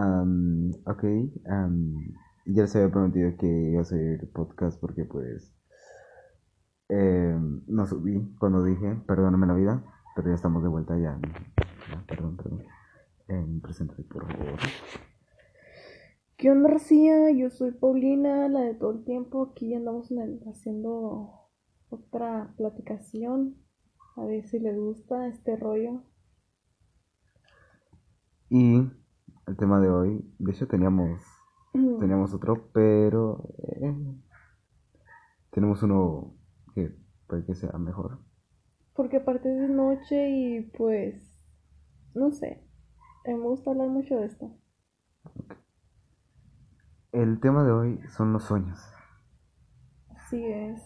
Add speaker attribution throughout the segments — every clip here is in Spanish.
Speaker 1: Am, ok, ya les había prometido que iba a seguir podcast porque pues em, no subí cuando dije, perdóname la vida, pero ya estamos de vuelta ya. ya, perdón, perdón. Em, preséntate, por favor.
Speaker 2: ¿Qué onda, Rocía? Yo soy Paulina, la de todo el tiempo. Aquí andamos el- haciendo otra platicación. A ver si les gusta este rollo.
Speaker 1: Y el tema de hoy, de hecho teníamos, teníamos otro, pero eh, tenemos uno que puede que sea mejor.
Speaker 2: Porque aparte es de noche y pues, no sé. Mí me gusta hablar mucho de esto.
Speaker 1: El tema de hoy son los sueños.
Speaker 2: Así es.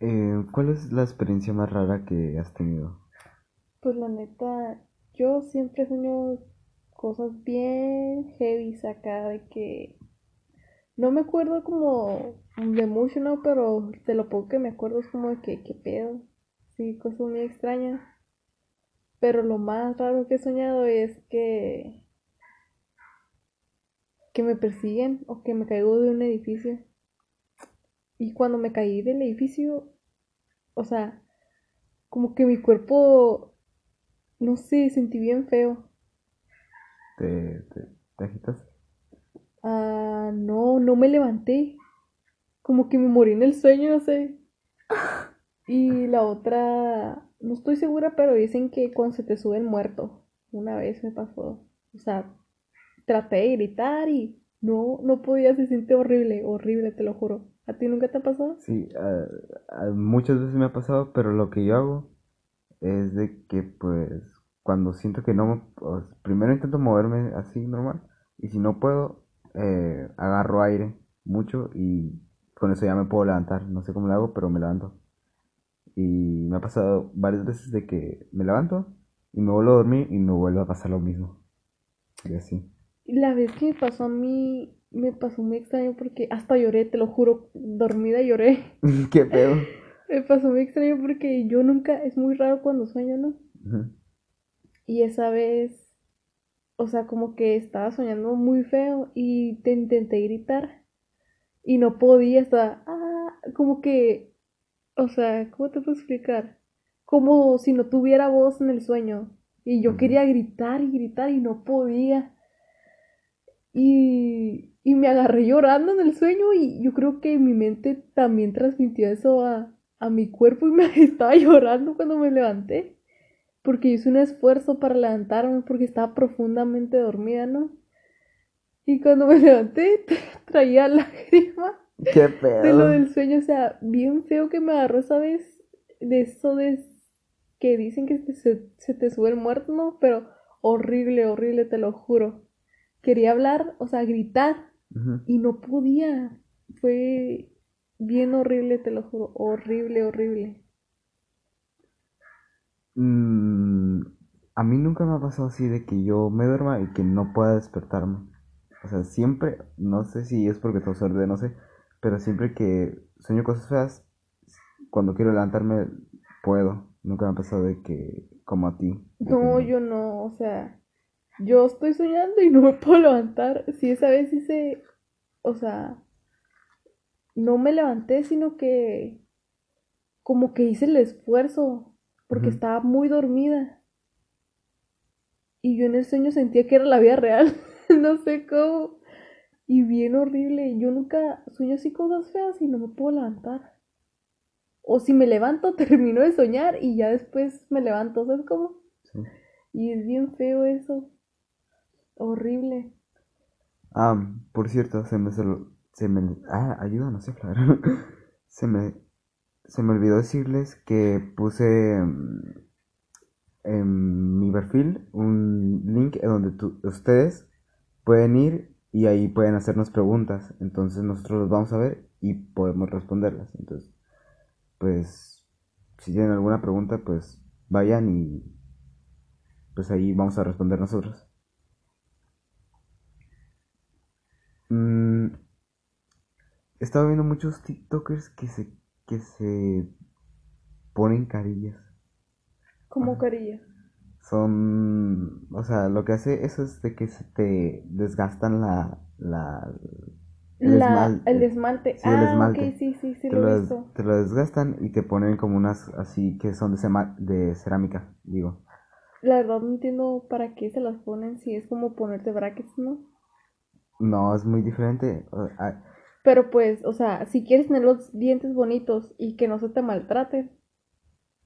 Speaker 1: Eh, ¿cuál es la experiencia más rara que has tenido?
Speaker 2: Pues la neta, yo siempre sueño cosas bien heavy acá de que no me acuerdo como de mucho, ¿no? Pero de lo poco que me acuerdo es como de que, ¿qué pedo? Sí, cosas muy extrañas. Pero lo más raro que he soñado es que que me persiguen o que me caigo de un edificio. Y cuando me caí del edificio, o sea, como que mi cuerpo, no sé, sentí bien feo.
Speaker 1: ¿Te, te, te agitas?
Speaker 2: Ah, no, no me levanté. Como que me morí en el sueño, no sé. Y la otra, no estoy segura, pero dicen que cuando se te sube el muerto, una vez me pasó. O sea, traté de gritar y no, no podía, se siente horrible, horrible, te lo juro. ¿A ti nunca te ha pasado?
Speaker 1: Sí, ah, muchas veces me ha pasado, pero lo que yo hago es de que pues cuando siento que no, sea, primero intento moverme así normal y si no puedo, eh, agarro aire mucho y con eso ya me puedo levantar. No sé cómo lo hago, pero me levanto. Y me ha pasado varias veces de que me levanto y me vuelvo a dormir y me vuelve a pasar lo mismo. Y así.
Speaker 2: La vez que me pasó a mí, me pasó muy extraño porque hasta lloré, te lo juro, dormida lloré.
Speaker 1: ¿Qué pedo?
Speaker 2: Me pasó muy extraño porque yo nunca, es muy raro cuando sueño, ¿no? Y esa vez, o sea, como que estaba soñando muy feo y te intenté gritar y no podía, estaba, ah, como que, o sea, ¿cómo te puedo explicar? Como si no tuviera voz en el sueño y yo quería gritar y gritar y no podía. Y, y me agarré llorando en el sueño y yo creo que mi mente también transmitió eso a, a mi cuerpo y me estaba llorando cuando me levanté. Porque hice un esfuerzo para levantarme porque estaba profundamente dormida, ¿no? Y cuando me levanté traía lágrimas
Speaker 1: ¿Qué
Speaker 2: de lo
Speaker 1: pedo?
Speaker 2: del sueño. O sea, bien feo que me agarró esa vez. De eso de que dicen que se, se te sube el muerto, ¿no? Pero horrible, horrible, te lo juro. Quería hablar, o sea, gritar y no podía. Fue bien horrible, te lo juro. Horrible, horrible.
Speaker 1: Mm, a mí nunca me ha pasado así de que yo me duerma y que no pueda despertarme. O sea, siempre, no sé si es porque tengo suerte, no sé, pero siempre que sueño cosas feas, cuando quiero levantarme, puedo. Nunca me ha pasado de que, como a ti.
Speaker 2: No, yo no, o sea, yo estoy soñando y no me puedo levantar. Sí, esa vez hice, o sea, no me levanté, sino que como que hice el esfuerzo, porque estaba muy dormida. Y yo en el sueño sentía que era la vida real, no sé cómo. Y bien horrible, yo nunca sueño así cosas feas y no me puedo levantar. O si me levanto, termino de soñar y ya después me levanto, ¿sabes cómo?
Speaker 1: Sí.
Speaker 2: Y es bien feo eso. Horrible.
Speaker 1: Ah, por cierto, se me, se me, ah, ayuda, no sé, claro. Se me, se me olvidó decirles que puse en mi perfil un link en donde tú- ustedes pueden ir y ahí pueden hacernos preguntas. Entonces nosotros los vamos a ver y podemos responderlas. Entonces, pues, si tienen alguna pregunta, pues vayan y pues ahí vamos a responder nosotros. Mm, he estado viendo muchos TikTokers que se, que se ponen carillas.
Speaker 2: Como
Speaker 1: Ajá.
Speaker 2: carilla.
Speaker 1: son, o sea, lo que hace eso es de que se te desgastan la, la, el
Speaker 2: La,
Speaker 1: esmalte.
Speaker 2: el esmalte.
Speaker 1: Sí, el
Speaker 2: ah,
Speaker 1: esmalte.
Speaker 2: ok, sí, sí, sí
Speaker 1: te,
Speaker 2: lo he
Speaker 1: des-
Speaker 2: visto.
Speaker 1: te lo desgastan y te ponen como unas así que son de, sema- de cerámica, digo.
Speaker 2: La verdad no entiendo para qué se las ponen si es como ponerte brackets, ¿no?
Speaker 1: No, es muy diferente.
Speaker 2: Pero pues, o sea, si quieres tener los dientes bonitos y que no se te maltraten,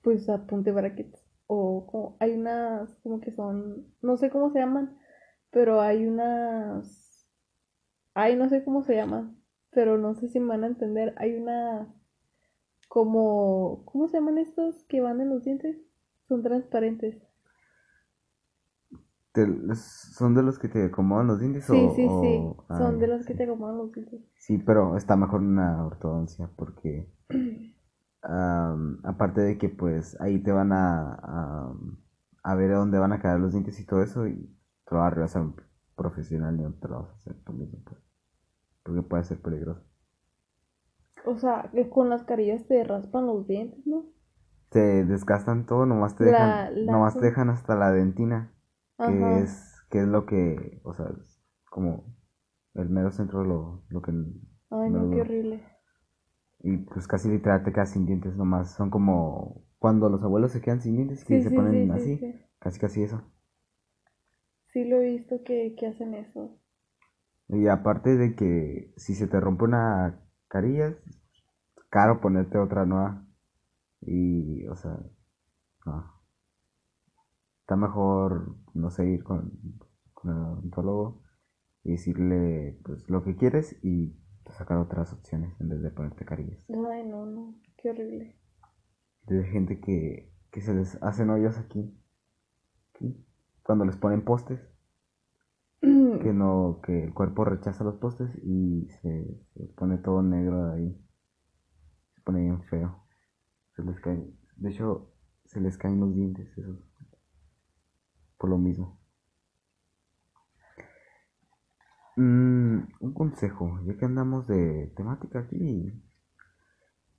Speaker 2: pues apunte brackets. O como- hay unas como que son, no sé cómo se llaman, pero hay unas, ay, no sé cómo se llaman, pero no sé si me van a entender. Hay una como, ¿cómo se llaman estos que van en los dientes? Son transparentes.
Speaker 1: Te- son de los que te acomodan los dientes
Speaker 2: Sí,
Speaker 1: o,
Speaker 2: sí, sí.
Speaker 1: ah,
Speaker 2: Son de los que te acomodan los dientes.
Speaker 1: Sí, pero está mejor una ortodoncia porque aparte de que pues ahí te van a, a, a ver a dónde van a quedar los dientes y todo eso y te lo va a realizar un profesional y no te lo vas a hacer tú mismo pues, porque puede ser peligroso.
Speaker 2: O sea, que con las carillas te raspan los dientes, ¿no?
Speaker 1: Te desgastan todo, nomás te
Speaker 2: La-
Speaker 1: dejan,
Speaker 2: la-
Speaker 1: nomás te dejan hasta la dentina, que es, que es lo que, o sea, es como el mero centro de lo, lo que
Speaker 2: Ay,
Speaker 1: no
Speaker 2: qué horrible.
Speaker 1: Y pues casi literal te quedas sin dientes nomás. Son como cuando los abuelos se quedan sin dientes que
Speaker 2: Sí,
Speaker 1: se
Speaker 2: sí,
Speaker 1: ponen
Speaker 2: sí, sí,
Speaker 1: así.
Speaker 2: sí.
Speaker 1: Casi casi eso.
Speaker 2: Sí lo he visto que, que hacen eso.
Speaker 1: Y aparte de que si se te rompe una carilla, es caro ponerte otra nueva. Y, o sea, no. Está mejor, no sé, ir con, con el odontólogo y decirle pues lo que quieres y sacar otras opciones en vez de ponerte carillas.
Speaker 2: Ay, no, no, qué horrible.
Speaker 1: de gente que, que se les hacen hoyos aquí, aquí, cuando les ponen postes, que no, que el cuerpo rechaza los postes y se, se pone todo negro de ahí, se pone bien feo, se les cae, de hecho se les caen los dientes, eso, por lo mismo. Mm, un consejo, ya que andamos de temática aquí,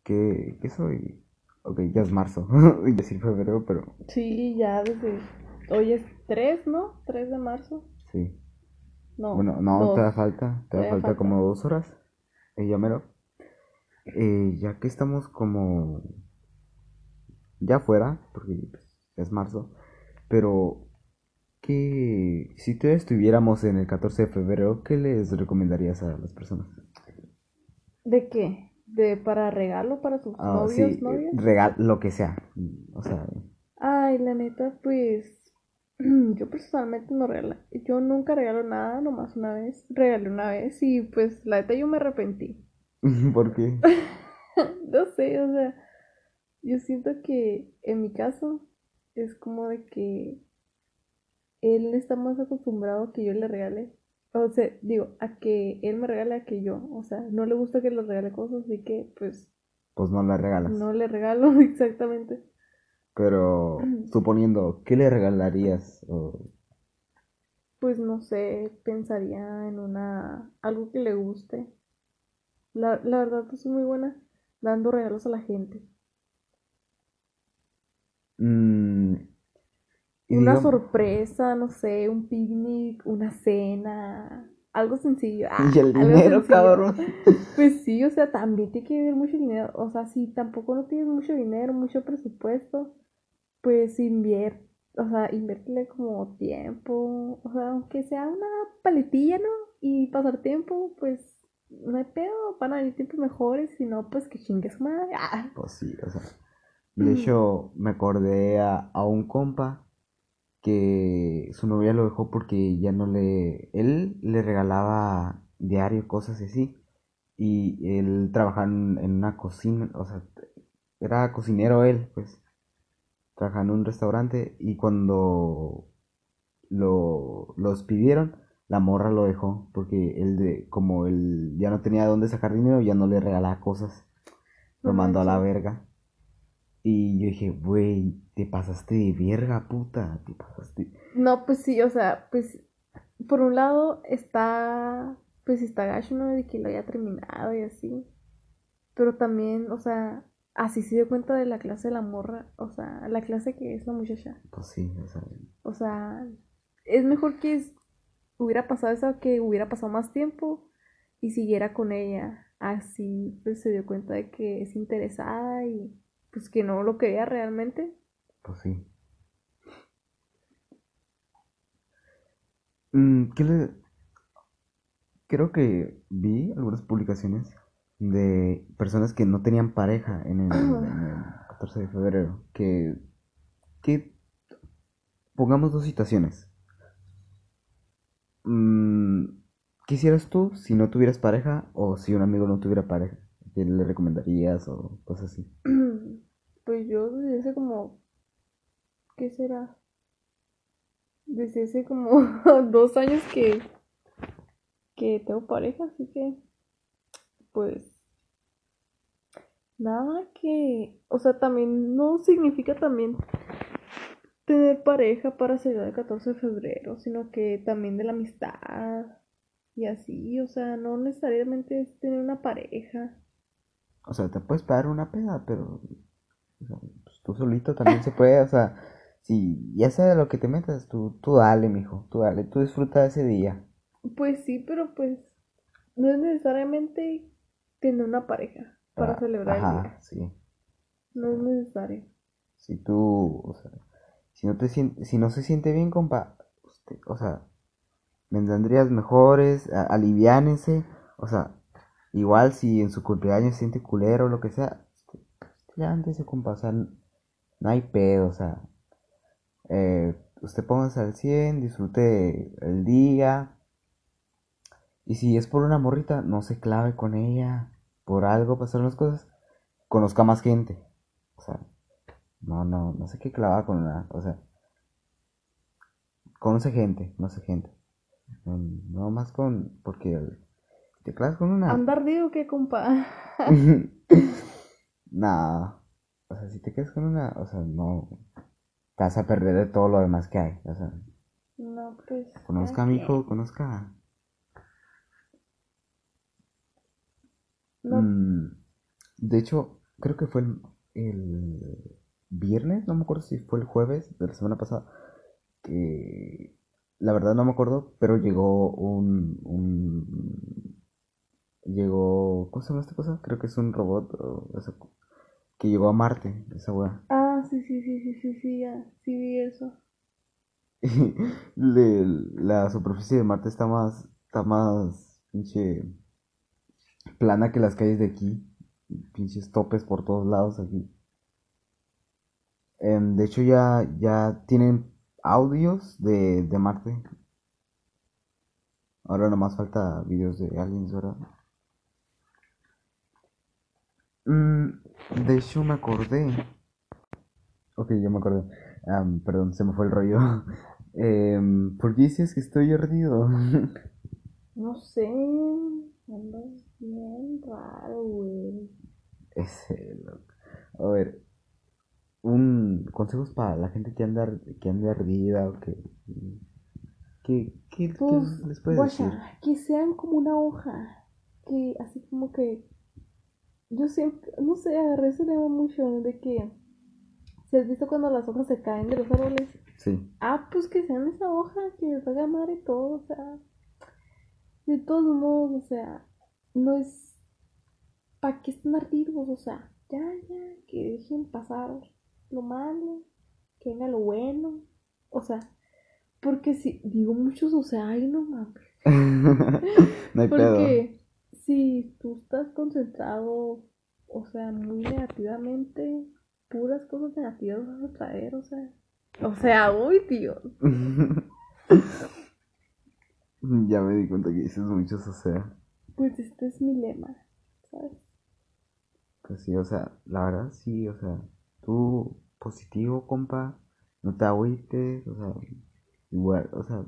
Speaker 1: que, que soy, ok, ya es marzo, y decir febrero, pero
Speaker 2: Sí, ya desde... Hoy es 3, ¿no? 3 de marzo.
Speaker 1: sí.
Speaker 2: No,
Speaker 1: Bueno, no, te da falta, te da falta
Speaker 2: falta.
Speaker 1: como dos horas. Y ya mero. Eh, ya que estamos como ya fuera, porque es marzo, pero que si todavía estuviéramos en el 14 de febrero, ¿qué les recomendarías a las personas?
Speaker 2: ¿De qué? ¿De para regalo para sus
Speaker 1: Ah,
Speaker 2: novios,
Speaker 1: sí,
Speaker 2: novias?
Speaker 1: regal, lo que sea. O sea,
Speaker 2: Ay, la neta, pues yo personalmente no regalo, yo nunca regalo nada, nomás una vez, regalé una vez y pues la neta yo me arrepentí.
Speaker 1: ¿por qué?
Speaker 2: No sé, o sea, yo siento que en mi caso es como de que él está más acostumbrado a que yo le regale. O sea, digo, a que él me regale a que yo. O sea, no le gusta que le regale cosas, así que pues
Speaker 1: Pues no la regalas.
Speaker 2: no le regalo exactamente.
Speaker 1: Pero suponiendo, ¿qué le regalarías? O-
Speaker 2: Pues no sé, pensaría en una algo que le guste. La, la verdad, pues soy muy buena dando regalos a la gente.
Speaker 1: Mm,
Speaker 2: Una
Speaker 1: digamos-
Speaker 2: sorpresa, no sé, un picnic, una cena, algo sencillo. Ah,
Speaker 1: Y el dinero, cabrón.
Speaker 2: Pues sí, o sea, también tiene que haber mucho dinero. O sea, si tampoco no tienes mucho dinero, mucho presupuesto, pues invierte, o sea, inviértele como tiempo. O sea, aunque sea una paletilla, ¿no? Y pasar tiempo, pues no hay pedo, van a venir tiempos mejores. Si no, pues que chingue su madre. Ah,
Speaker 1: Pues sí, o sea. De hecho, me acordé a, a un compa que su novia lo dejó porque ya no le... Él le regalaba diario cosas así. Y él trabajaba en, una cocina, o sea, era cocinero él, pues. Trabajaba en un restaurante y cuando lo, los pidieron, la morra lo dejó porque él, de, como él ya no tenía dónde sacar dinero, ya no le regalaba cosas. Lo mandó a la verga. Y yo dije, güey, te pasaste de verga, puta, te pasaste.
Speaker 2: No, pues sí, o sea, pues por un lado está, pues está gacho, ¿no? De que lo haya terminado y así. Pero también, o sea, así se dio cuenta de la clase de la morra, o sea, la clase que es la muchacha.
Speaker 1: Pues sí, o sea,
Speaker 2: O sea, es mejor que es- hubiera pasado eso que hubiera pasado más tiempo y siguiera con ella. Así pues se dio cuenta de que es interesada y pues que no lo quería realmente.
Speaker 1: pues sí. Mm, ¿qué le... Creo que vi algunas publicaciones de personas que no tenían pareja en el, en el 14 de febrero. Que, que pongamos dos situaciones. Mm, ¿Qué hicieras tú si no tuvieras pareja o si un amigo no tuviera pareja? ¿Qué le recomendarías o cosas así?
Speaker 2: Pues yo desde hace como, ¿qué será? Desde hace como dos años que, que tengo pareja, así que, pues, nada que, o sea, también no significa también tener pareja para celebrar el 14 de febrero, sino que también de la amistad y así, o sea, no necesariamente es tener una pareja.
Speaker 1: O sea, te puedes pagar una peda, pero pues, tú solito también se puede, o sea, si ya sea de lo que te metas, tú, tú dale, mijo, tú dale, tú disfruta de ese día.
Speaker 2: Pues sí, pero pues no es necesariamente tener una pareja para
Speaker 1: Ah,
Speaker 2: celebrar el día.
Speaker 1: sí.
Speaker 2: No es necesario.
Speaker 1: Si tú, o sea, si no te si no se siente bien, compa, usted, o sea, vendrías mejores, a- aliviánense, o sea, igual si en su cumpleaños se siente culero o lo que sea, usted, usted levántese, compa, o sea, n- no hay pedo, o sea, eh, usted póngase al 100, disfrute el día, y si es por una morrita, no se clave con ella, por algo pasaron las cosas, conozca más gente, o sea, no, no, no sé qué clavaba con una, o sea, conoce gente, no sé gente. No, no más con, porque te clavas con una.
Speaker 2: Anda ardido que compa.
Speaker 1: no, o sea, si te quedas con una, o sea, no, te vas a perder de todo lo demás que hay, o sea,
Speaker 2: No, pues.
Speaker 1: conozca a mi hijo, conozca.
Speaker 2: No,
Speaker 1: Mm, de hecho, creo que fue el, el viernes, no me acuerdo si fue el jueves de la semana pasada, que la verdad no me acuerdo, pero llegó un, un llegó, ¿cómo se llama esta cosa? Creo que es un robot o que llegó a Marte, esa weá.
Speaker 2: Ah, sí, sí, sí, sí, sí, sí, ya. Sí vi eso.
Speaker 1: Le- la superficie de Marte está más, está más, pinche, plana que las calles de aquí. Pinches topes por todos lados aquí. Em, de hecho ya, ya tienen audios de, de Marte. Ahora nomás falta videos de aliens, ¿verdad? Mm, de hecho me acordé. Ok, ya me acordé. Am, perdón, se me fue el rollo. Em, ¿por qué dices que estoy ardido?
Speaker 2: No sé. Andas bien raro, güey.
Speaker 1: Ese, loco. A ver, un consejos para la gente que anda, que anda ardida o que, que, que
Speaker 2: Pues,
Speaker 1: les puedes decir.
Speaker 2: que sean como una hoja. Que así como que. Yo siempre, no sé, agarré ese tema mucho de que. ¿Se has visto cuando las hojas se caen de los árboles?
Speaker 1: Sí,
Speaker 2: Ah, pues que sean esa hoja, que les haga madre todo, o sea. De todos modos, o sea, no es. ¿Para qué están ardidos? O sea, ya, ya, que dejen pasar lo malo, que venga lo bueno. O sea, porque si digo muchos, o sea, ay, no mames.
Speaker 1: no hay pedo.
Speaker 2: Si tú estás concentrado, o sea, muy negativamente, puras cosas negativas vas a traer, o sea. O sea, uy, Dios.
Speaker 1: Ya me di cuenta que dices muchos, o sea,
Speaker 2: Pues este es mi lema, ¿sabes?
Speaker 1: pues sí, o sea, la verdad sí, o sea, tú positivo, compa, no te agüites, o sea, igual, o sea,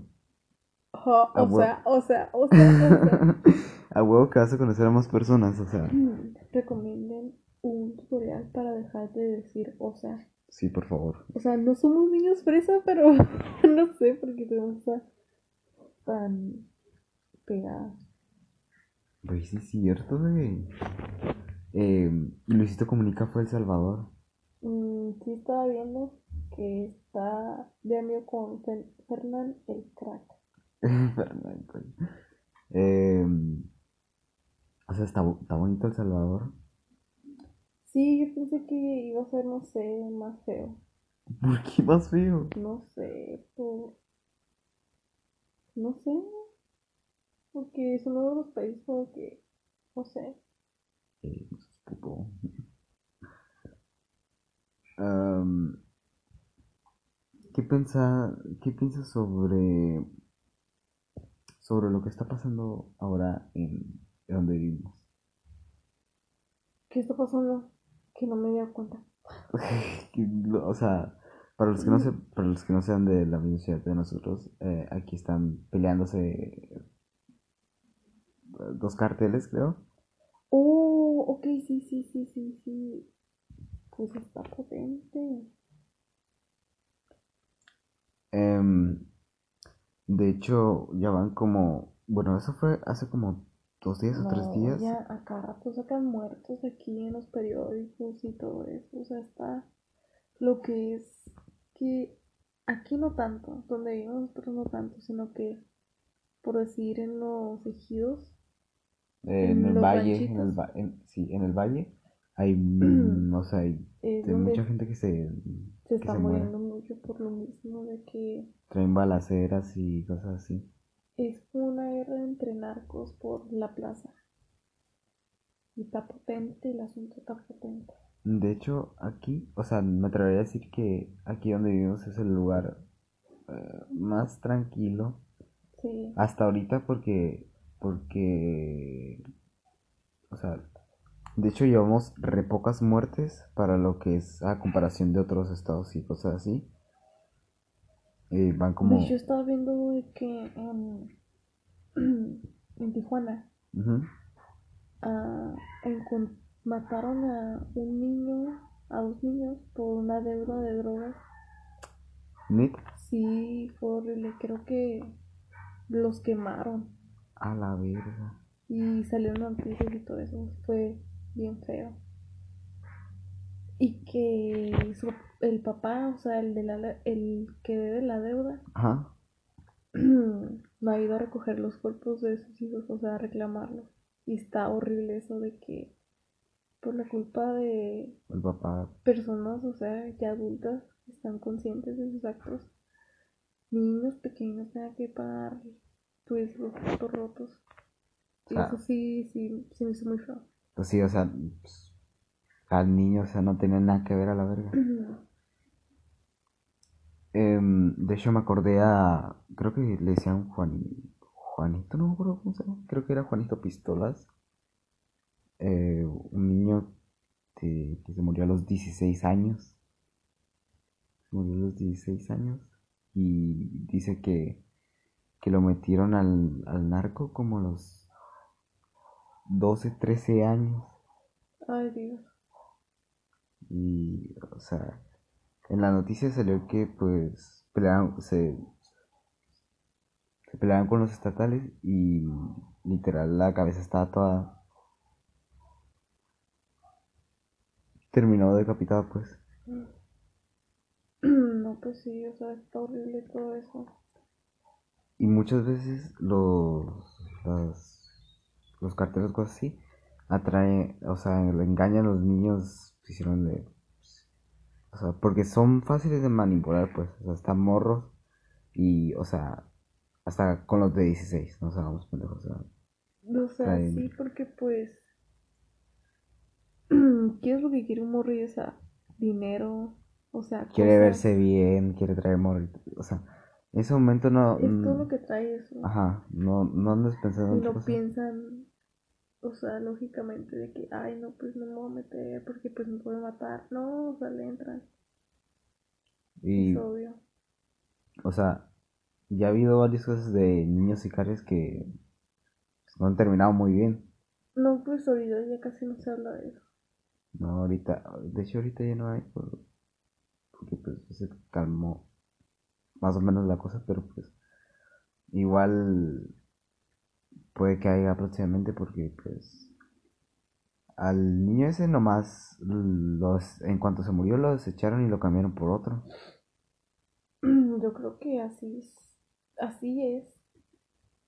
Speaker 1: Ah,
Speaker 2: o
Speaker 1: bueno.
Speaker 2: sea, o sea, o sea, o sea.
Speaker 1: a huevo que vas a conocer a más personas, o sea,
Speaker 2: Mm, Recomienden un tutorial para dejar de decir, o sea.
Speaker 1: sí, por favor.
Speaker 2: O sea, no somos niños fresa, pero no sé por qué tenemos tan pegadas.
Speaker 1: Pues sí es cierto, güey. Eh, Luisito Comunica fue El Salvador.
Speaker 2: Mm, sí estaba viendo que está de amigo con Fer- Fernán el crack.
Speaker 1: Coño. Eh, o sea, está, está bonito El Salvador.
Speaker 2: Sí, yo pensé que iba a ser, no sé, más feo.
Speaker 1: ¿Por qué más feo?
Speaker 2: No sé, por... No sé. Porque es uno de los países como que... No sé.
Speaker 1: Eh, puto. Am, ¿qué piensa, qué piensas sobre, sobre lo que está pasando ahora en donde vivimos?
Speaker 2: ¿Qué está pasando? Que no me di cuenta.
Speaker 1: O sea, para los que no se, para los que no sean de la misma ciudad de nosotros, eh, aquí están peleándose eh, dos carteles, creo.
Speaker 2: Oh, ok, sí, sí, sí, sí, sí. Pues está potente.
Speaker 1: Em, de hecho, ya van como, bueno, eso fue hace como dos días o tres
Speaker 2: No,
Speaker 1: días.
Speaker 2: ya a cada rato sacan muertos aquí en los periódicos y todo eso. O sea, está lo que es que aquí no tanto, donde vivimos nosotros no tanto, sino que por decir en los ejidos,
Speaker 1: Eh,
Speaker 2: en
Speaker 1: en el valle, en el,
Speaker 2: ranchitos.
Speaker 1: va- en- sí, en el valle hay, mm, o sea, hay hay mucha gente que se,
Speaker 2: se
Speaker 1: que
Speaker 2: está
Speaker 1: se muere.
Speaker 2: muriendo mucho por lo mismo de que
Speaker 1: Traen balaceras y cosas así.
Speaker 2: Es una guerra entre narcos por la plaza. Y está potente, el asunto está potente.
Speaker 1: De hecho, aquí, o sea, me atrevería a decir que aquí donde vivimos es el lugar eh, más tranquilo
Speaker 2: Sí,
Speaker 1: hasta ahorita porque, porque, o sea, de hecho llevamos re pocas muertes para lo que es a comparación de otros estados y cosas así. Eh, van
Speaker 2: de
Speaker 1: como...
Speaker 2: hecho estaba viendo que en, en Tijuana encon- mataron a un niño, a dos niños por una deuda de drogas.
Speaker 1: Nick,
Speaker 2: Sí, fue horrible. Creo que los quemaron
Speaker 1: a la verga.
Speaker 2: y salieron noticias y todo eso. Fue bien feo. Y que su- el papá, o sea, el, de la, el que debe la deuda,
Speaker 1: Ajá.
Speaker 2: no ha ido a recoger los cuerpos de sus hijos, o sea, a reclamarlos. Y está horrible eso de que por la culpa de
Speaker 1: El papá.
Speaker 2: personas, o sea, ya adultas, están conscientes de sus actos, niños pequeños tengan que pagar pues, los rotos. Y
Speaker 1: Claro.
Speaker 2: eso sí, sí, sí me hizo muy feo.
Speaker 1: Pues sí, o sea, pues, al niño, o sea, no tenía nada que ver a la verga. Em, de hecho, me acordé a. Creo que le decían Juan, Juanito, no me acuerdo cómo se llama. Creo que era Juanito Pistolas. Eh, un niño que, que se murió a los 16 años. Se murió a los 16 años. Y dice que, que lo metieron al, al narco como a los 12, 13 años.
Speaker 2: Ay, Dios.
Speaker 1: Y, o sea, en la noticia salió que pues pelearon, se, se pelearon con los estatales y literal la cabeza estaba toda terminó decapitada pues.
Speaker 2: No, pues sí, o sea, está horrible todo eso.
Speaker 1: Y muchas veces los, las- los carteles, cosas así, atraen, o sea, engañan a los niños, hicieron de, o sea, porque son fáciles de manipular, pues, o sea, están morros y, o sea, hasta con los de 16, no sabemos pendejos, o sea,
Speaker 2: O sea, sí, porque pues. ¿Qué es lo que quiere un morrillo? O sea, dinero, o sea,
Speaker 1: quiere verse bien, quiere traer morritos, o sea, en ese momento no,
Speaker 2: Es todo
Speaker 1: mm,
Speaker 2: lo que trae eso.
Speaker 1: ajá, no, no andes pensando
Speaker 2: Y no piensan, o sea, lógicamente de que, ay, no, pues no me voy a meter porque pues me puede matar. No, o sea, le entran.
Speaker 1: Y,
Speaker 2: Es obvio.
Speaker 1: o sea, ya ha habido varias cosas de niños sicarios que pues, no han terminado muy bien.
Speaker 2: No, pues ahorita ya casi no se habla de eso.
Speaker 1: No, ahorita, de hecho ahorita ya no hay, por- porque pues se calmó más o menos la cosa, pero pues igual puede que haya próximamente porque pues al niño ese nomás los, en cuanto se murió lo desecharon y lo cambiaron por otro.
Speaker 2: Yo creo que así es. Así es.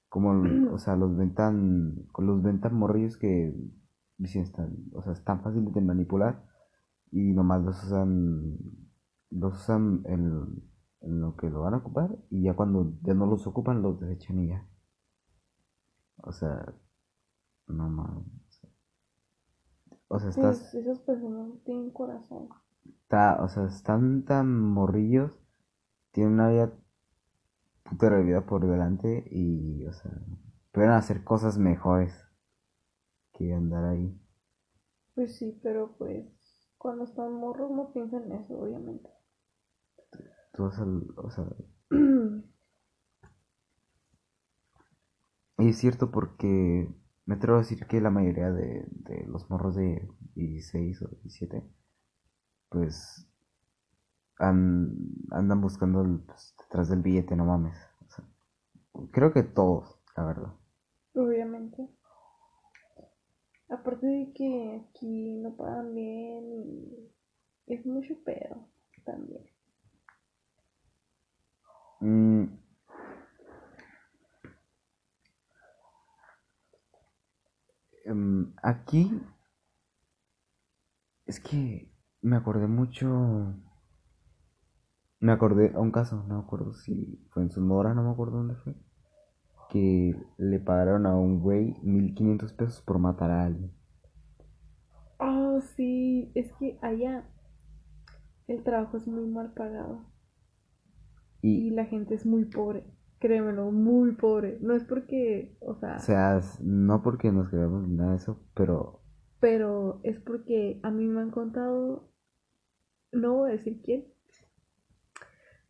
Speaker 1: Como, o sea, los ven tan, los ven tan morrillos que dicen están, o sea, es tan fácil de manipular y nomás los usan, los usan en, en lo que lo van a ocupar y ya cuando ya no los ocupan los desechan y ya. O sea, no mames. O sea, estás.
Speaker 2: Esas personas no tienen corazón.
Speaker 1: Está, o sea, están tan morrillos, tienen una vida puta de vida por delante y, o sea, pueden hacer cosas mejores que andar ahí.
Speaker 2: Pues sí, pero pues cuando están morros no piensan en eso, obviamente.
Speaker 1: Tú vas al, o sea, y es cierto porque me atrevo a decir que la mayoría de, de los morros de 16 o 17, pues an- andan buscando el- pues, detrás del billete, no mames. O sea, creo que todos, la verdad.
Speaker 2: Obviamente. Aparte de que aquí no pagan bien y es mucho pedo también.
Speaker 1: Mm, em, aquí es que me acordé mucho. Me acordé a un caso, no me acuerdo si fue en Sonora, no me acuerdo dónde fue. Que le pagaron a un güey 1500 pesos por matar a alguien.
Speaker 2: Ah, sí, es que allá el trabajo es muy mal pagado y
Speaker 1: Y,
Speaker 2: la gente es muy pobre. Créemelo, muy pobre. No es porque, o sea,
Speaker 1: o sea, no porque nos creamos ni nada de eso, pero
Speaker 2: pero es porque a mí me han contado, no voy a decir quién,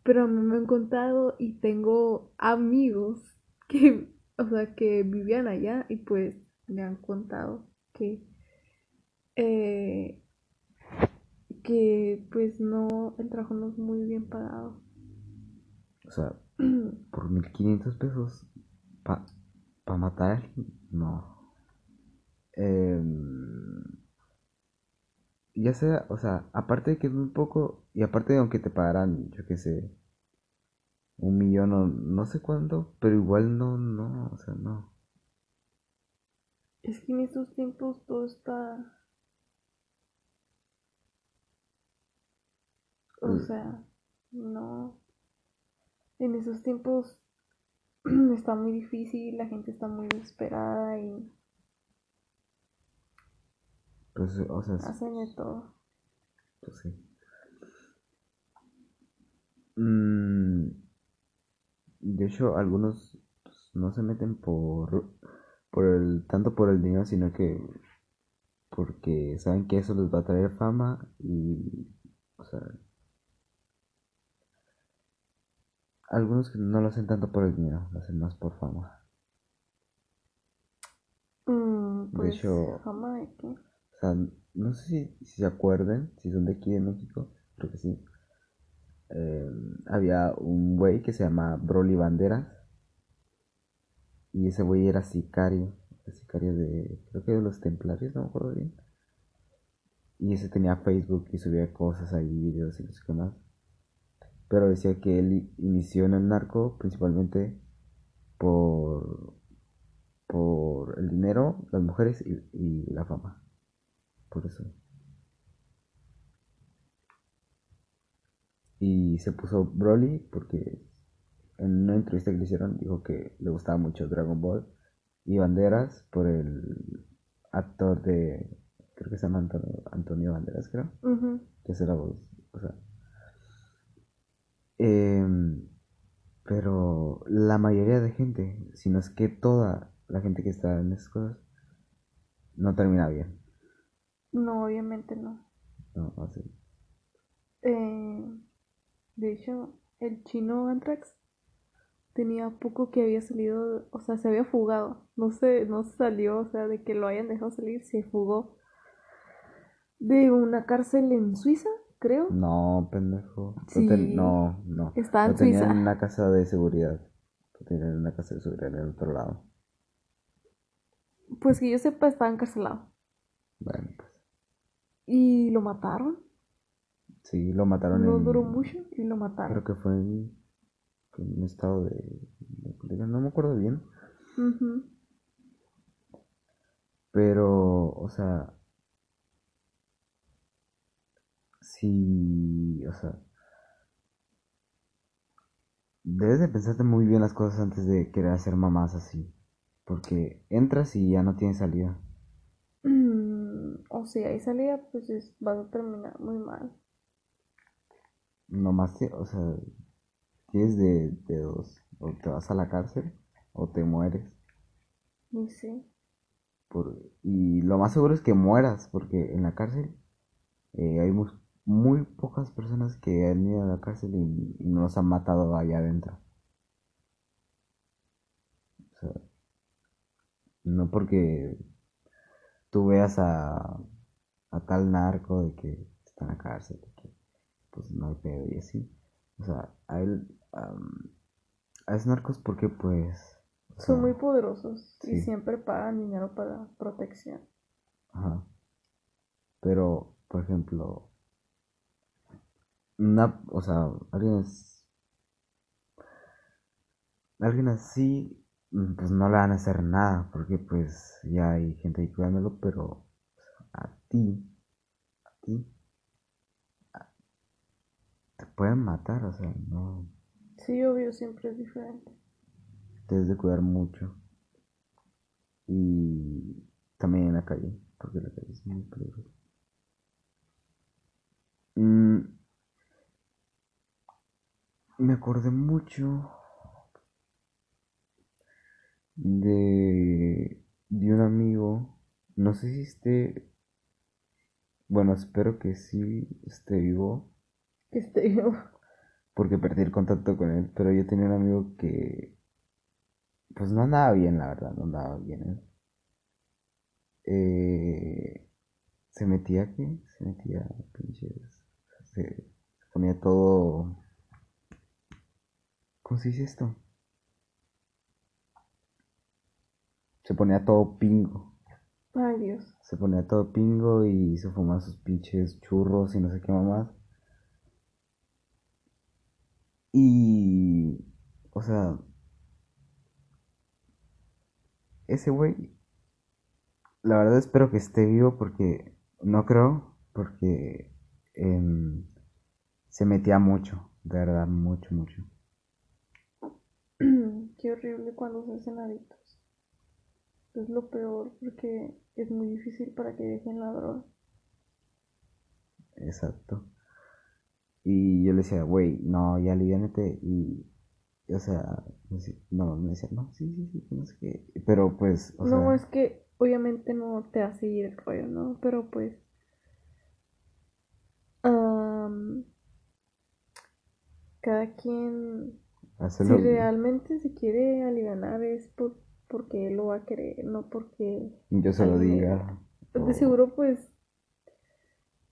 Speaker 2: pero a mí me han contado y tengo amigos que, o sea, que vivían allá y pues me han contado que, eh, que pues no, el trabajo no es muy bien pagado.
Speaker 1: O sea, por 1500 pesos para matar a alguien, no. Em, ya sea, o sea, aparte de que es muy poco, y aparte de aunque te pagaran, yo qué sé, un millón o no sé cuánto, pero igual no, no, o sea, no.
Speaker 2: Es que en estos tiempos todo está, o
Speaker 1: Mm.
Speaker 2: sea, no, en esos tiempos está muy difícil, la gente está muy desesperada y
Speaker 1: Pues, o sea,
Speaker 2: hacen de todo.
Speaker 1: pues sí. Mm, de hecho, algunos pues, no se meten por, por el, tanto por el dinero, sino que porque saben que eso les va a traer fama y, o sea, algunos que no lo hacen tanto por el dinero, lo hacen más por fama.
Speaker 2: Mm,
Speaker 1: De
Speaker 2: pues,
Speaker 1: hecho,
Speaker 2: fama de qué.
Speaker 1: o sea, no sé si, si se acuerdan, si son de aquí de México, creo que sí. Eh, había un güey que se llama Broly Banderas y ese güey era sicario, era sicario de, creo que de los templarios, no me acuerdo bien. Y ese tenía Facebook y subía cosas ahí, videos y no sé qué más. Pero decía que él inició en el narco principalmente por, por el dinero, las mujeres y, y la fama. Por eso. Y se puso Broly porque en una entrevista que le hicieron dijo que le gustaba mucho Dragon Ball y Banderas por el actor de, creo que se llama Antonio, Antonio Banderas, creo, que hace la voz, o sea. Em, pero la mayoría de gente, si no es que toda la gente que está en esas cosas, no termina bien.
Speaker 2: No, obviamente no.
Speaker 1: No, así.
Speaker 2: Eh, de hecho, el chino Antrax tenía poco que había salido, o sea, se había fugado. No sé, no salió, o sea, de que lo hayan dejado salir, se fugó de una cárcel en Suiza, creo.
Speaker 1: No, pendejo. Ten- no, no.
Speaker 2: Está en
Speaker 1: Lo tenían
Speaker 2: Suiza.
Speaker 1: en una casa de seguridad. Lo tenían en una casa de seguridad en el otro lado.
Speaker 2: Pues que yo sepa, estaba encarcelado.
Speaker 1: Bueno, pues.
Speaker 2: Y lo mataron.
Speaker 1: Sí, lo mataron
Speaker 2: No
Speaker 1: en.
Speaker 2: duró mucho y lo mataron.
Speaker 1: Creo que fue en, en un estado de, de- No me acuerdo bien. Pero, o sea. Sí, o sea. Debes de pensarte muy bien las cosas antes de querer hacer mamás así. Porque entras y ya no tienes salida.
Speaker 2: Mm, o sea, ahí salía, pues es- vas a terminar muy mal.
Speaker 1: Nomás, te- o sea, tienes de, de dos. O te vas a la cárcel o te mueres.
Speaker 2: Y sí.
Speaker 1: Por, y lo más seguro es que mueras, porque en la cárcel eh, hay muy pocas personas que han ido a la cárcel y, y no los han matado allá adentro. O sea, no porque tú veas a, a tal narco de que está en la cárcel, de que pues no hay pedo y así. O sea, a él, am, a esos narcos porque pues... o
Speaker 2: Son muy poderosos y siempre pagan dinero para protección.
Speaker 1: Ajá. Pero, por ejemplo, una, o sea, alguien es, alguien así, mm, pues no le van a hacer nada, porque pues ya hay gente ahí cuidándolo, pero a ti, a ti, a- te pueden matar, o sea, no,
Speaker 2: Sí, obvio, siempre es diferente.
Speaker 1: te debes de cuidar mucho. Y también en la calle, porque la calle es muy peligrosa. Mm, me acordé mucho de, de un amigo, no sé si esté, bueno, espero que sí esté vivo,
Speaker 2: Que esté yo.
Speaker 1: porque perdí el contacto con él, pero yo tenía un amigo que, pues no andaba bien, la verdad, no andaba bien. Eh, se metía, ¿qué? Se metía, pinches, se, se ponía todo, ¿cómo se dice esto? Se ponía todo pingo.
Speaker 2: Ay, Dios.
Speaker 1: Se ponía todo pingo y se fumaba sus pinches churros y no sé qué más. Y, o sea, ese güey, la verdad espero que esté vivo porque no creo, porque em, se metía mucho, de verdad, mucho, mucho.
Speaker 2: Qué horrible cuando se hacen adictos. Es lo peor porque es muy difícil para que dejen la droga.
Speaker 1: Exacto. Y yo le decía, güey, no, ya aliviánate. Y, o sea, no, me decía, no, sí, sí, sí, no sé qué. Pero pues, o
Speaker 2: no,
Speaker 1: sea,
Speaker 2: es que obviamente no te hace ir el rollo, ¿no? Pero pues. am, cada quien. Si realmente se quiere aliviar es por, porque él lo va a querer, no porque.
Speaker 1: Yo se lo diga.
Speaker 2: De
Speaker 1: o-
Speaker 2: seguro, pues.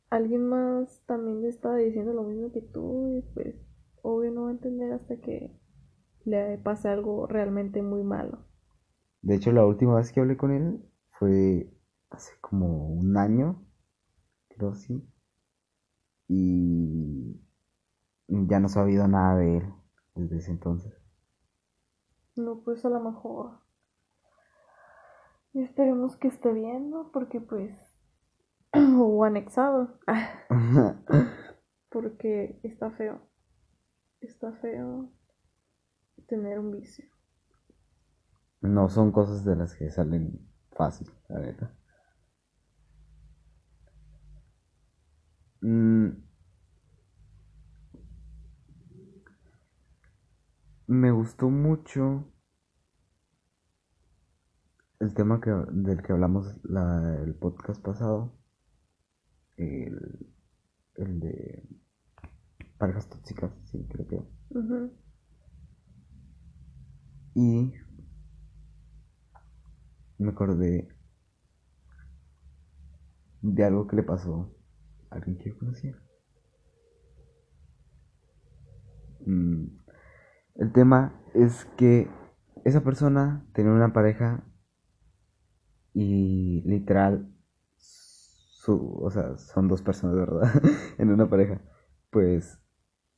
Speaker 2: Alguien más también le estaba diciendo lo mismo que tú, y pues. Obvio no va a entender hasta que le pase algo realmente muy malo.
Speaker 1: De hecho, la última vez que hablé con él fue hace como un año, creo sí. Y ya no he sabido nada de él desde ese entonces.
Speaker 2: No, pues a lo mejor. Y esperemos que esté bien, ¿no? Porque pues. o anexado. Porque está feo. Está feo tener un vicio.
Speaker 1: No son cosas de las que salen fácil, la neta. Mm. Me gustó mucho el tema que, del que hablamos la- el podcast pasado. El, el de parejas tóxicas, sí, creo que. Y me acordé de algo que le pasó a alguien que yo conocía. Mm, El tema es que esa persona tenía una pareja y literal su, o sea, son dos personas, ¿verdad? en una pareja. Pues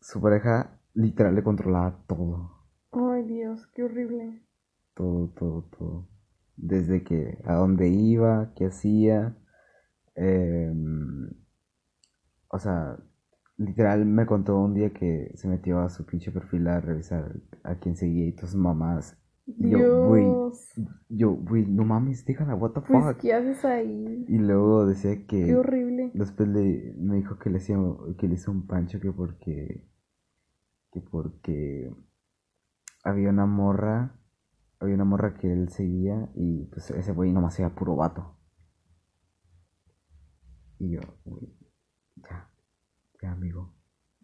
Speaker 1: su pareja literal le controlaba todo.
Speaker 2: Ay, Dios, qué horrible.
Speaker 1: Todo, todo, todo. Desde que a dónde iba, qué hacía. em, o sea, literal me contó un día que se metió a su pinche perfil a revisar a quién seguía y sus mamás. Y yo, güey,
Speaker 2: Dios.
Speaker 1: yo, güey, no mames, déjala, what the
Speaker 2: Pues,
Speaker 1: fuck.
Speaker 2: ¿qué haces ahí?
Speaker 1: Y luego decía
Speaker 2: Qué
Speaker 1: que
Speaker 2: horrible.
Speaker 1: después le, me dijo que le hacía, que le hizo un pancho que porque, que porque había una morra, había una morra que él seguía y pues ese güey nomás era puro vato. Y yo, güey, ya, ya amigo,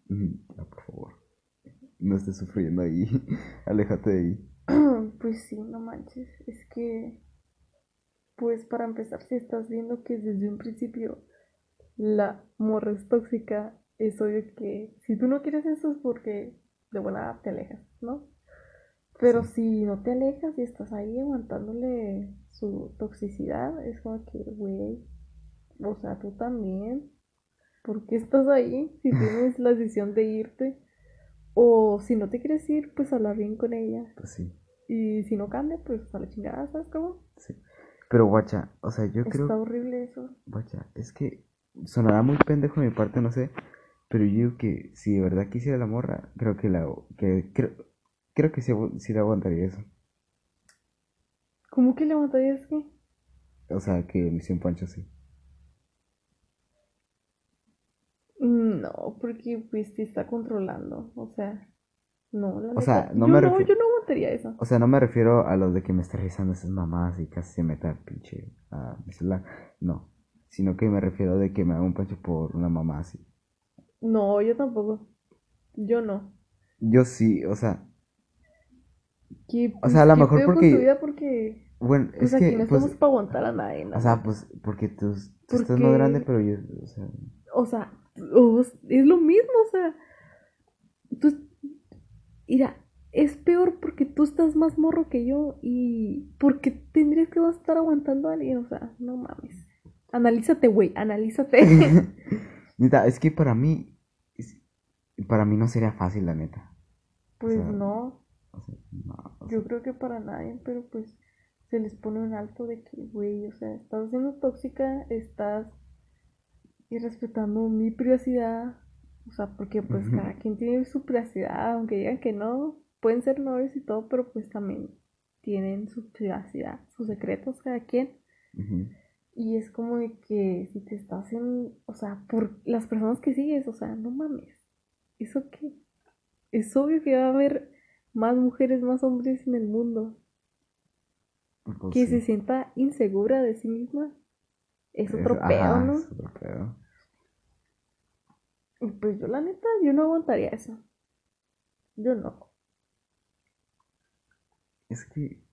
Speaker 1: Mm, ya por favor, no estés sufriendo ahí, aléjate de ahí.
Speaker 2: Pues sí, no manches. Es que, pues para empezar, si estás viendo que desde un principio la morra es tóxica, es obvio que si tú no quieres eso es porque de buena te alejas, ¿no? Pero si no te alejas y estás ahí aguantándole su toxicidad, es como que, güey, o sea, tú también, ¿por qué estás ahí si tienes la decisión de irte? O si no te quieres ir, pues hablar bien con ella.
Speaker 1: Pues sí,
Speaker 2: Y si no cambia, pues a la chingada, ¿sabes cómo?
Speaker 1: sí. Pero guacha, o sea, yo creo...
Speaker 2: Está horrible eso.
Speaker 1: Vaya, es que sonará muy pendejo de mi parte, no sé, pero yo digo que si de verdad quisiera la morra, creo que la que creo, creo que sí, sí la aguantaría eso.
Speaker 2: ¿Cómo que levantarías qué?
Speaker 1: O sea, que le hice un pancho así.
Speaker 2: No, porque pues te está controlando. O sea, no, la
Speaker 1: O sea, no
Speaker 2: yo
Speaker 1: me
Speaker 2: no, yo no aguantaría eso.
Speaker 1: O sea, no me refiero a los de que me está revisando esas mamás y casi se meta pinche a mi celular. No, sino que me refiero de que me haga un pancho por una mamá así.
Speaker 2: No, yo tampoco. Yo no.
Speaker 1: Yo sí, o sea,
Speaker 2: ¿Qué,
Speaker 1: O sea, a lo mejor
Speaker 2: con
Speaker 1: porque-
Speaker 2: tu vida porque
Speaker 1: bueno,
Speaker 2: pues
Speaker 1: es
Speaker 2: aquí
Speaker 1: que
Speaker 2: no
Speaker 1: pues,
Speaker 2: estamos para aguantar a nadie, ¿no?
Speaker 1: o sea, pues porque tú, tú estás más grande, pero yo, o sea,
Speaker 2: O sea, o- es lo mismo, o sea. Tú, mira, es peor porque tú estás más morro que yo y porque tendrías que estar aguantando a alguien, o sea, no mames. Analízate, güey, analízate.
Speaker 1: Neta, es que para mí, para mí no sería fácil, la neta.
Speaker 2: Pues
Speaker 1: sea,
Speaker 2: no,
Speaker 1: O sea, no, o sea,
Speaker 2: yo creo que para nadie, pero pues se les pone un alto de que, güey, o sea, estás siendo tóxica, estás irrespetando mi privacidad, o sea, porque pues cada quien tiene su privacidad, aunque digan que no, pueden ser novios y todo, pero pues también tienen su privacidad, sus secretos cada quien. Y es como de que si te estás en, o sea, por las personas que sigues, o sea, no mames. ¿Eso qué? Es obvio que va a haber más mujeres, más hombres en el mundo.
Speaker 1: Pues
Speaker 2: que
Speaker 1: sí.
Speaker 2: se sienta insegura de sí misma. Es
Speaker 1: Es-
Speaker 2: otro
Speaker 1: ajá,
Speaker 2: pedo, ¿no?
Speaker 1: es otro pedo.
Speaker 2: Pues yo la neta, yo no aguantaría eso. Yo no.
Speaker 1: Es que,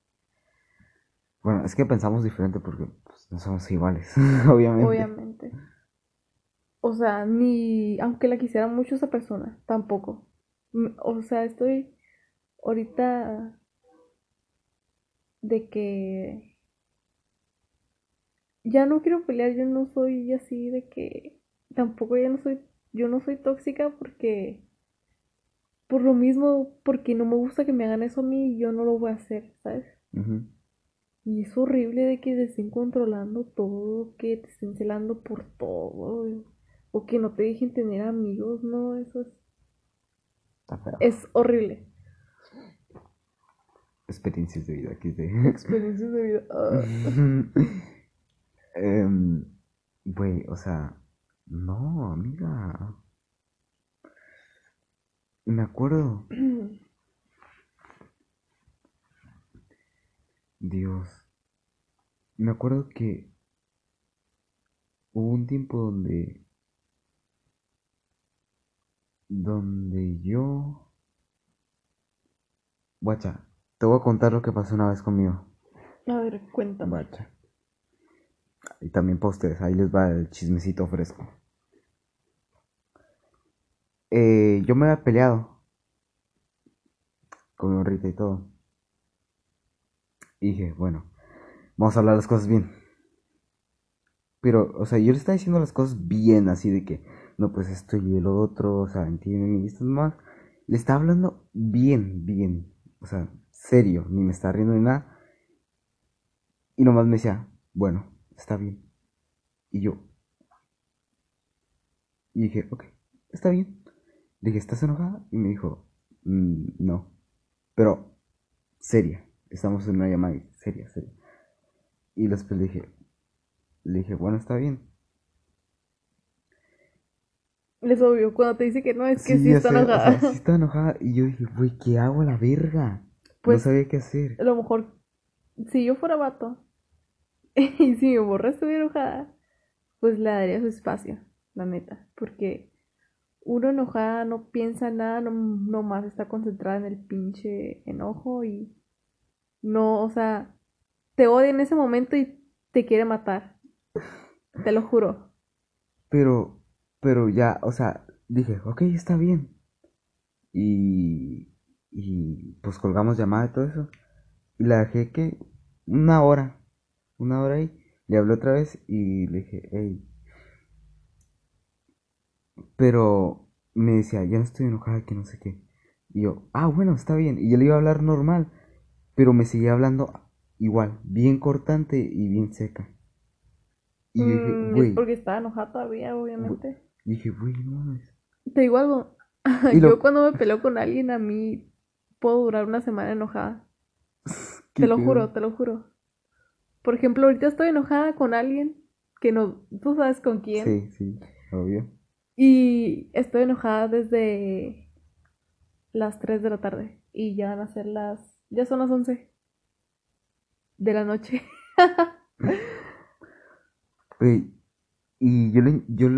Speaker 1: bueno, es que pensamos diferente porque pues, no somos iguales, obviamente.
Speaker 2: Obviamente. O sea, ni aunque la quisiera mucho esa persona, tampoco. M- O sea, estoy ahorita de que ya no quiero pelear, yo no soy así de que tampoco ya no soy yo no soy tóxica porque por lo mismo, porque no me gusta que me hagan eso a mí, yo no lo voy a hacer, ¿sabes? Y es horrible de que te estén controlando todo, que te estén celando por todo, o que no te dejen tener amigos, no, eso es,
Speaker 1: Está feo.
Speaker 2: es horrible.
Speaker 1: Experiencias de vida aquí de...
Speaker 2: Experiencias de vida.
Speaker 1: Em, Güey, o sea, no, amiga. Me acuerdo, Dios, me acuerdo que hubo un tiempo donde, donde yo, guacha, te voy a contar lo que pasó una vez conmigo.
Speaker 2: A ver, cuéntame.
Speaker 1: Guacha. Y también para ustedes, ahí les va el chismecito fresco. Eh, yo me había peleado con mi morrita y todo. Y dije, bueno, vamos a hablar las cosas bien. Pero, o sea, yo le estaba diciendo las cosas bien, así de que, no, pues esto y el otro, o sea, entienden y esto más. Le estaba hablando bien, bien, o sea, serio, ni me estaba riendo ni nada. Y nomás me decía, bueno, está bien. Y yo. Y dije, ok, está bien. Dije, ¿estás enojada? Y me dijo, "Mm, no. Pero, seria. Estamos en una llamada y seria, seria. Y después le dije, le dije, bueno, está bien.
Speaker 2: Es obvio, cuando te dice que no, es que sí, está
Speaker 1: sé, o
Speaker 2: enojada.
Speaker 1: sea, sí está enojada. Y yo dije, güey, ¿qué hago a la verga?
Speaker 2: Pues-
Speaker 1: no sabía qué hacer.
Speaker 2: A lo mejor, si yo fuera vato y si mi morra estuviera enojada, pues le daría su espacio, la neta. Porque uno enojada no piensa en nada, no, nomás está concentrada en el pinche enojo y no, o sea, te odia en ese momento y te quiere matar. Te lo juro.
Speaker 1: Pero, pero ya, o sea, dije, ok, está bien. Y, y pues colgamos llamada y todo eso. Y la dejé que una hora, una hora ahí. Le hablé otra vez y le dije, hey. Pero me decía, ya no estoy enojada, que no sé qué. Y yo, ah, bueno, está bien. Y yo le iba a hablar normal, pero me seguía hablando igual, bien cortante y bien seca. Y yo
Speaker 2: Mm,
Speaker 1: dije,
Speaker 2: es
Speaker 1: güey,
Speaker 2: porque estaba enojada todavía, obviamente.
Speaker 1: y dije, güey, no mames.
Speaker 2: Te digo algo.
Speaker 1: Lo-
Speaker 2: Yo cuando me peleo con alguien, a mí puedo durar una semana enojada.
Speaker 1: ¿Qué
Speaker 2: Te lo juro, te lo juro. Por ejemplo, ahorita estoy enojada con alguien que no, tú sabes con quién.
Speaker 1: Sí, sí, obvio.
Speaker 2: Y estoy enojada desde las 3 de la tarde. Y ya van a ser las, ya son las 11 de la noche.
Speaker 1: Y yo, le, yo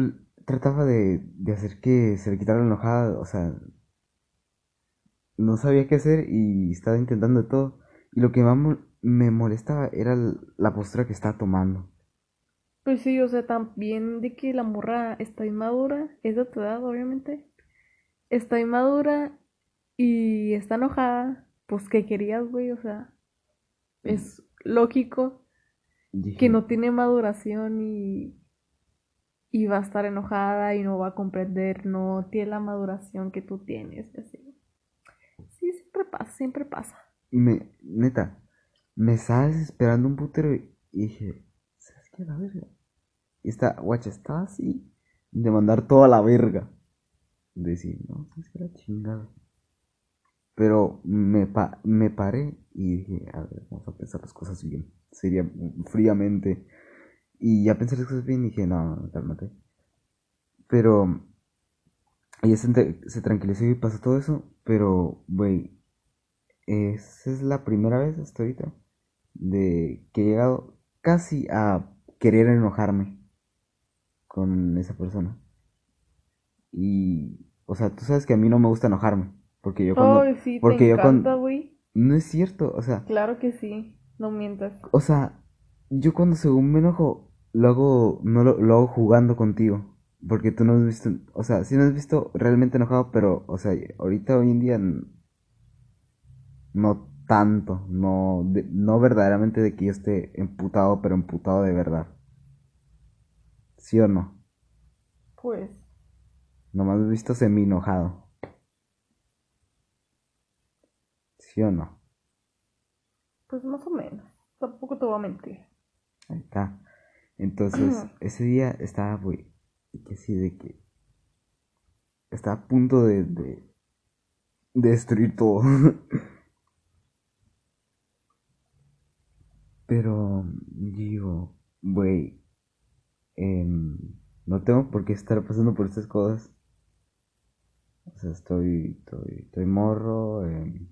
Speaker 1: trataba de, de hacer que se le quitara la enojada, o sea, no sabía qué hacer y estaba intentando todo. Y lo que más me molestaba era la postura que estaba tomando.
Speaker 2: Pues sí, o sea, también de que la morra está inmadura, es de tu edad, obviamente. Está inmadura y está enojada. Pues, ¿qué querías, güey? O sea, es lógico
Speaker 1: Y
Speaker 2: que no tiene maduración y, y va a estar enojada y no va a comprender, no tiene la maduración que tú tienes, y así. Sí, siempre pasa, siempre pasa.
Speaker 1: me, neta, me estaba desesperando un putero y y dije, ¿sabes qué? La verga. Y esta guacha estaba así, de mandar toda la verga. De decir, no, ¿sabes qué? La chingada. Pero me, pa- me paré y dije, a ver, vamos a pensar las cosas bien. Sería fríamente. Y ya pensé las cosas bien y dije, no, cálmate. Pero ella se, se tranquilizó y pasó todo eso. Pero, güey, esa es la primera vez hasta ahorita de que he llegado casi a querer enojarme con esa persona. Y, o sea, tú sabes que a mí no me gusta enojarme. Porque yo cuando...
Speaker 2: Ay, sí,
Speaker 1: porque
Speaker 2: te
Speaker 1: yo cuando-
Speaker 2: encanta, güey.
Speaker 1: No es cierto, o sea,
Speaker 2: Claro que sí, no mientas.
Speaker 1: o sea, yo cuando según me enojo, lo hago, no lo, lo hago jugando contigo. Porque tú no has visto, o sea, sí me has visto realmente enojado, pero, o sea, ahorita hoy en día no tanto, no, de- no verdaderamente de que yo esté emputado, pero emputado de verdad. ¿Sí o no?
Speaker 2: Pues,
Speaker 1: Nomás me has visto semi enojado. ¿Sí o no?
Speaker 2: pues más o menos. Tampoco te voy a mentir.
Speaker 1: Ahí está. Entonces, ese día estaba, güey, que así de que estaba a punto de, de, de destruir todo. Pero digo, güey, em, no tengo por qué estar pasando por estas cosas. O sea, estoy, estoy, estoy morro. em,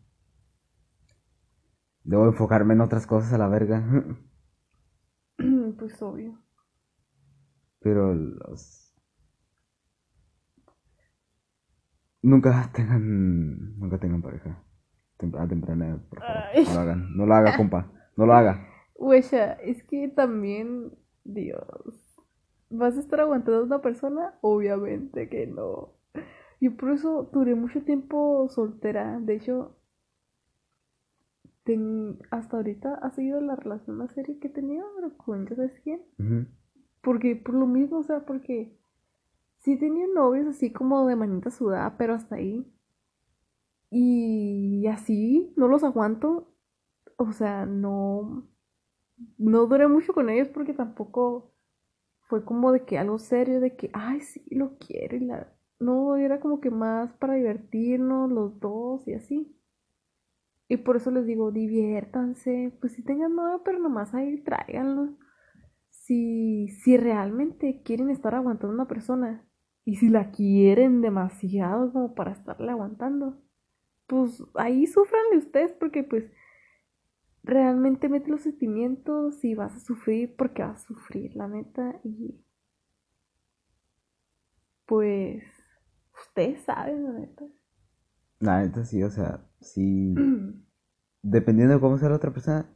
Speaker 1: debo enfocarme en otras cosas a la verga.
Speaker 2: pues obvio.
Speaker 1: Pero los... Nunca tengan... Nunca tengan pareja. Tem- A temprana edad, por favor.
Speaker 2: Ay.
Speaker 1: No lo hagan. No lo haga, compa. No lo haga.
Speaker 2: Huesha, es que también, Dios, ¿vas a estar aguantando a una persona? Obviamente que no. Yo por eso duré mucho tiempo soltera. De hecho, ten- hasta ahorita ha sido la relación más seria que he tenido, pero con ya sabes quién. Porque por lo mismo, o sea, porque sí tenía novios así como de manita sudada, pero hasta ahí. Y así, no los aguanto. O sea, no. No duré mucho con ellos porque tampoco fue como de que algo serio, de que, ay, sí, lo quiero. Y la... No, era como que más para divertirnos los dos y así. Y por eso les digo, diviértanse. Pues si tengan novio, pero nomás ahí tráiganlo. Si, si realmente quieren estar aguantando a una persona y si la quieren demasiado como para estarle aguantando, pues ahí sufranle ustedes porque pues realmente mete los sentimientos y vas a sufrir porque vas a sufrir, la neta. Y pues ustedes saben, la neta.
Speaker 1: La neta sí, o sea, sí. Dependiendo de cómo sea la otra persona.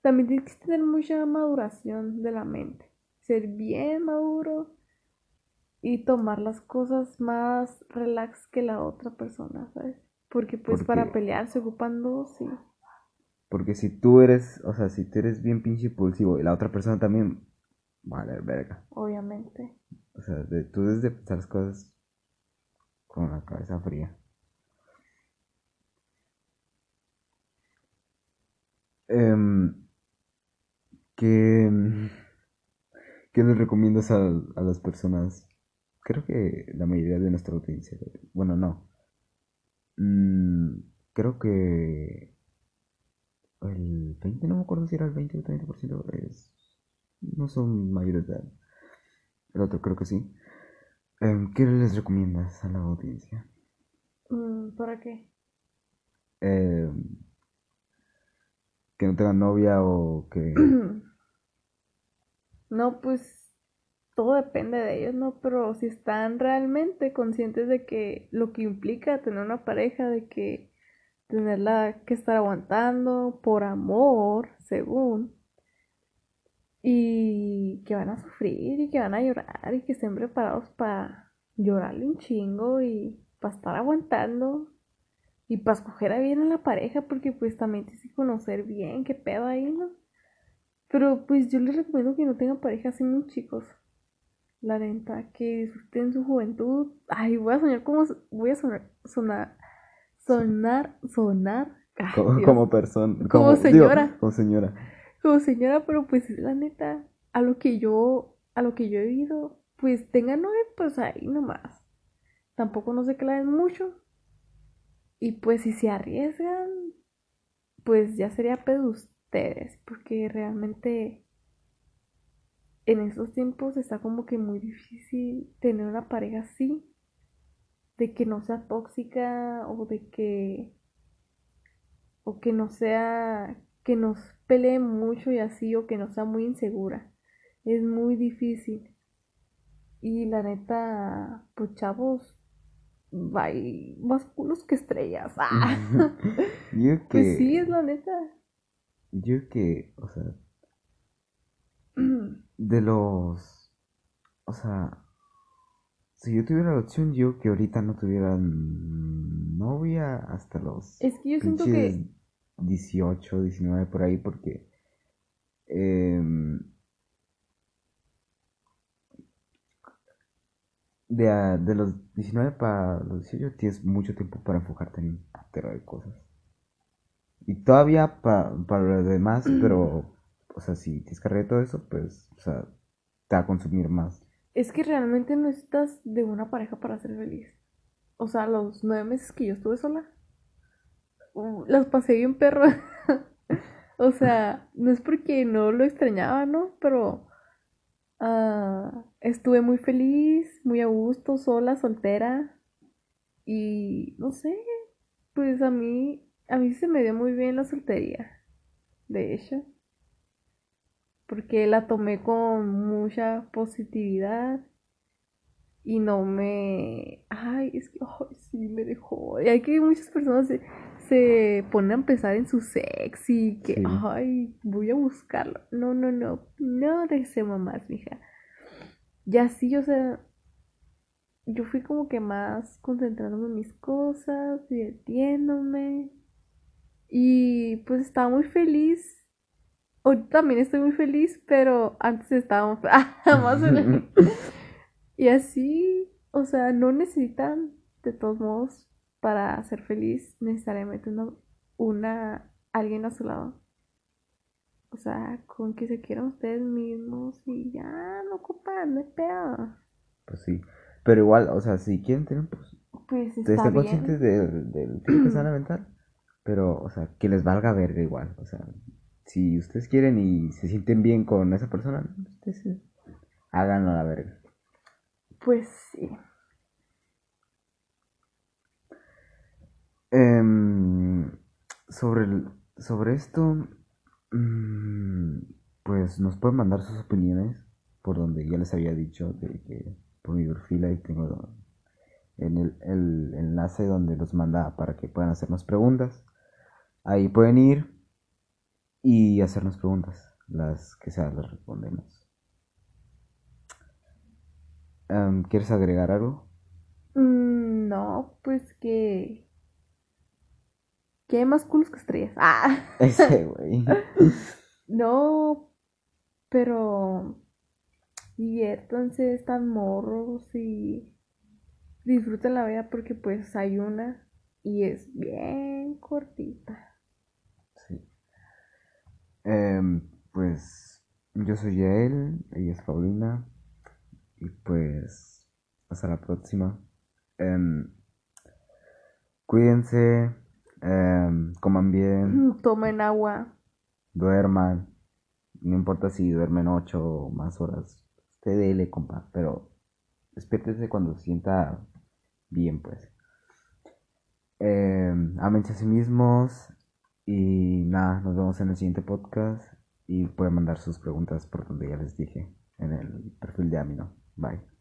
Speaker 2: También tienes que tener mucha maduración de la mente. Ser bien maduro y tomar las cosas más relax que la otra persona, ¿sabes? Porque pues para pelear se ocupan dos, sí.
Speaker 1: Porque si tú eres, o sea, si tú eres bien pinche impulsivo y la otra persona también, vale, verga.
Speaker 2: Obviamente.
Speaker 1: O sea, de, tú debes de pensar las cosas con la cabeza fría. Eh, ¿qué, ¿Qué les recomiendas a, a las personas? Creo que la mayoría de nuestra audiencia, bueno, no. Mm, creo que el 20, no me acuerdo si era el 20 o el 30%, es, no son mayores de edad. El otro creo que sí. Em, ¿Qué les recomiendas a la audiencia?
Speaker 2: Mm, ¿Para qué?
Speaker 1: Em, que no tengan novia o que...
Speaker 2: No, pues todo depende de ellos, ¿no? Pero si están realmente conscientes de que lo que implica tener una pareja, de que tenerla que estar aguantando por amor, según, y que van a sufrir y que van a llorar y que estén preparados para llorarle un chingo y para estar aguantando y para escoger a bien a la pareja porque pues también tienes que conocer bien qué pedo ahí, ¿no? Pero pues yo les recomiendo que no tengan pareja así muy chicos. La neta, que disfruten su juventud. Ay, voy a soñar como voy a sonar sonar sonar sonar
Speaker 1: como, persona,
Speaker 2: como, señora.
Speaker 1: como señora.
Speaker 2: Como señora, pero pues la neta, a lo que yo a lo que yo he vivido, pues tengan nueve, pues ahí nomás. Tampoco no se claven mucho. Y pues si se arriesgan, pues ya sería pedo ustedes, porque realmente en estos tiempos está como que muy difícil tener una pareja así, de que no sea tóxica o de que o que no sea que nos pelee mucho y así o que no sea muy insegura. Es muy difícil. Y la neta, pues chavos, hay más culos que estrellas. Ah.
Speaker 1: Yo que...
Speaker 2: Pues sí, es la neta.
Speaker 1: Yo que, o sea, de los, o sea, si yo tuviera la opción, yo que ahorita no tuviera novia hasta los...
Speaker 2: Es que yo siento que...
Speaker 1: 18, 19 por ahí, porque... Em, de, de los 19 para los 18 tienes mucho tiempo para enfocarte en un de cosas. Y todavía para lo demás, pero, o sea, si te descargué todo eso, pues, o sea, te va a consumir más.
Speaker 2: Es que realmente no necesitas de una pareja para ser feliz. O sea, los nueve meses que yo estuve sola, uh, las pasé bien perro. o sea, no es porque no lo extrañaba, ¿no? Pero uh, estuve muy feliz, muy a gusto, sola, soltera. Y no sé, pues a mí a mí se me dio muy bien la soltería, de hecho, porque la tomé con mucha positividad y no me... Ay, es que, ay, sí, me dejó. Y hay que muchas personas se, se ponen a pensar en su sex y que, ay, voy a buscarlo. No, no, no, no deseo mamás, mija. Ya sí, o sea, yo fui como que más concentrándome en mis cosas, divirtiéndome, y pues estaba muy feliz Hoy también estoy muy feliz, pero antes estábamos más feliz. y así, o sea, no necesitan, de todos modos, para ser feliz, necesariamente una, una alguien a su lado. O sea, con que se quieran ustedes mismos y ya no ocupan, no es peor.
Speaker 1: Pues sí. Pero igual, o sea, si quieren tener, pues.
Speaker 2: Pues
Speaker 1: Estén
Speaker 2: está bien.
Speaker 1: conscientes del, del tiempo que se van a aventar. Pero, o sea, que les valga verga igual. O sea, si ustedes quieren y se sienten bien con esa persona, ustedes sí, háganlo a la verga.
Speaker 2: Pues sí.
Speaker 1: Em, sobre, el- sobre esto, mm, pues nos pueden mandar sus opiniones por donde ya les había dicho de que por mi perfil ahí tengo en el, el enlace donde los manda para que puedan hacernos preguntas. Ahí pueden ir y hacernos preguntas, las que sea las respondemos. Em, ¿quieres agregar algo?
Speaker 2: Mm, no, pues que. Que hay más culos que estrellas. Ah.
Speaker 1: Ese güey.
Speaker 2: No, pero diviértanse, están morros y disfruten la vida porque pues hay una y es bien cortita.
Speaker 1: Em, pues yo soy Yael, ella es Paulina. Y pues hasta la próxima. Em, cuídense, em, coman bien,
Speaker 2: Tomen agua.
Speaker 1: duerman. No importa si duermen ocho o más horas. Usted dele, compa. Pero despiértese cuando se sienta bien, pues. Em, ámense a sí mismos. Y nada, nos vemos en el siguiente podcast. Y pueden mandar sus preguntas por donde ya les dije. En el perfil de Amino. Bye.